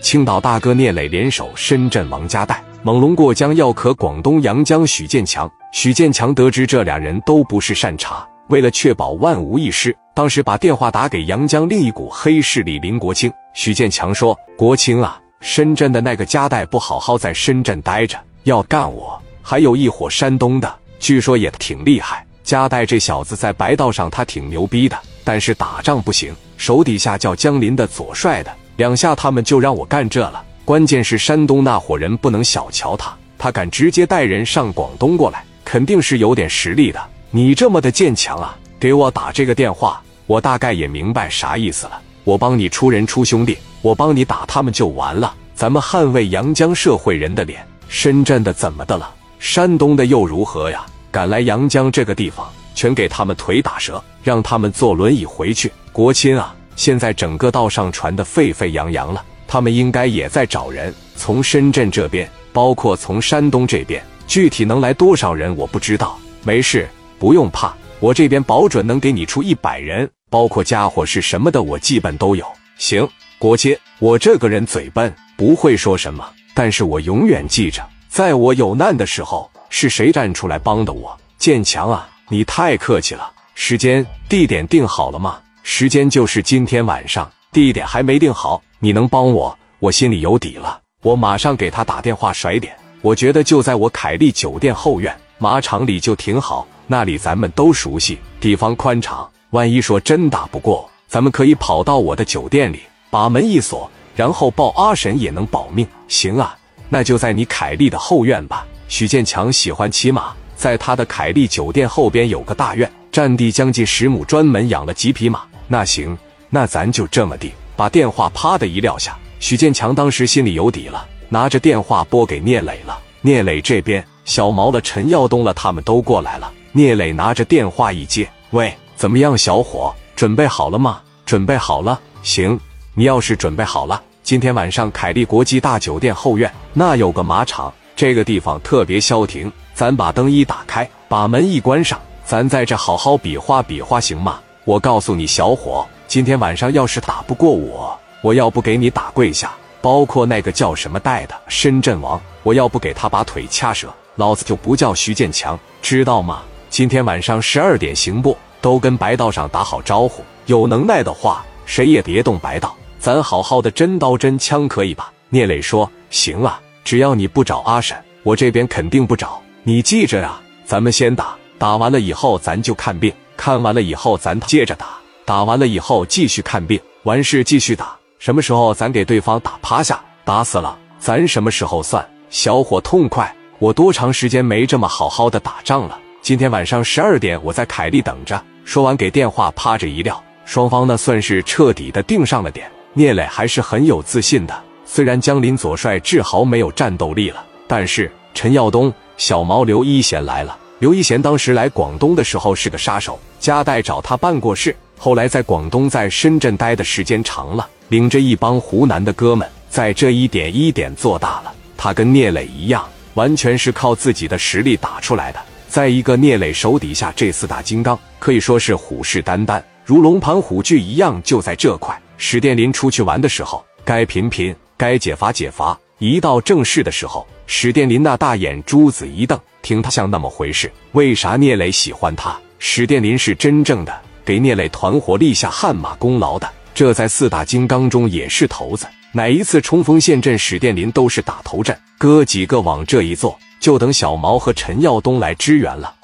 青岛大哥聂磊联手深圳王家代，猛龙过江要克广东阳江许建强。许建强得知这俩人都不是善茬，为了确保万无一失，当时把电话打给阳江另一股黑势力林国清。许建强说：“国清啊，深圳的那个家代不好好在深圳待着，要干我。还有一伙山东的，据说也挺厉害。家代这小子在白道上他挺牛逼的，但是打仗不行，手底下叫江林的左帅的。”两下他们就让我干这了，关键是山东那伙人不能小瞧他，他敢直接带人上广东过来，肯定是有点实力的。你这么的坚强啊，给我打这个电话，我大概也明白啥意思了。我帮你出人出兄弟，我帮你打他们就完了，咱们捍卫阳江社会人的脸。深圳的怎么的了？山东的又如何呀？敢来阳江这个地方，全给他们腿打折，让他们坐轮椅回去。国亲啊！现在整个道上传的沸沸扬扬了，他们应该也在找人。从深圳这边，包括从山东这边，具体能来多少人我不知道。没事，不用怕，我这边保准能给你出一百人，包括家伙是什么的，我基本都有。行，国接，我这个人嘴笨，不会说什么，但是我永远记着，在我有难的时候，是谁站出来帮的我？建强啊，你太客气了。时间、地点定好了吗？时间就是今天晚上，地点还没定好，你能帮我？我心里有底了，我马上给他打电话甩点。我觉得就在我凯利酒店后院马场里就挺好，那里咱们都熟悉，地方宽敞。万一说真打不过，咱们可以跑到我的酒店里，把门一锁，然后抱阿婶也能保命。行啊，那就在你凯利的后院吧。许建强喜欢骑马，在他的凯利酒店后边有个大院，占地将近十亩，专门养了几匹马。那行，那咱就这么地。把电话啪的一撂下，许建强当时心里有底了，拿着电话拨给聂磊了。聂磊这边，小毛了、陈耀东了，他们都过来了。聂磊拿着电话一接，喂，怎么样，小伙，准备好了吗？准备好了。行，你要是准备好了，今天晚上凯利国际大酒店后院那有个马场，这个地方特别消停。咱把灯一打开，把门一关上，咱在这好好比划比划，行吗？我告诉你，小伙，今天晚上要是打不过我，我要不给你打跪下。包括那个叫什么戴的深圳王，我要不给他把腿掐折，老子就不叫徐建强，知道吗？今天晚上十二点行不？都跟白道上打好招呼，有能耐的话，谁也别动白道，咱好好的真刀真枪，可以吧？聂磊说：“行啊，只要你不找阿婶，我这边肯定不找。你记着啊，咱们先打，打完了以后咱就看病。”看完了以后，咱接着打，打完了以后继续看病，完事继续打。什么时候咱给对方打趴下、打死了，咱什么时候算？小伙痛快！我多长时间没这么好好的打仗了？今天晚上十二点，我在凯利等着。说完，给电话趴着一撂，双方呢算是彻底的定上了点。聂磊还是很有自信的，虽然江林左帅志豪没有战斗力了，但是陈耀东、小毛刘一贤来了。刘一贤当时来广东的时候是个杀手，家代找他办过事。后来在广东、在深圳待的时间长了，领着一帮湖南的哥们，在这一点一点做大了。他跟聂磊一样，完全是靠自己的实力打出来的。在一个聂磊手底下，这四大金刚可以说是虎视眈眈，如龙盘虎踞一样。就在这块，史殿林出去玩的时候，该频频，该解乏解乏。一到正事的时候，史殿林那大眼珠子一瞪。听他像那么回事，为啥聂磊喜欢他？史殿林是真正的给聂磊团伙立下汗马功劳的，这在四大金刚中也是头子。哪一次冲锋陷阵，史殿林都是打头阵，哥几个往这一坐，就等小毛和陈耀东来支援了。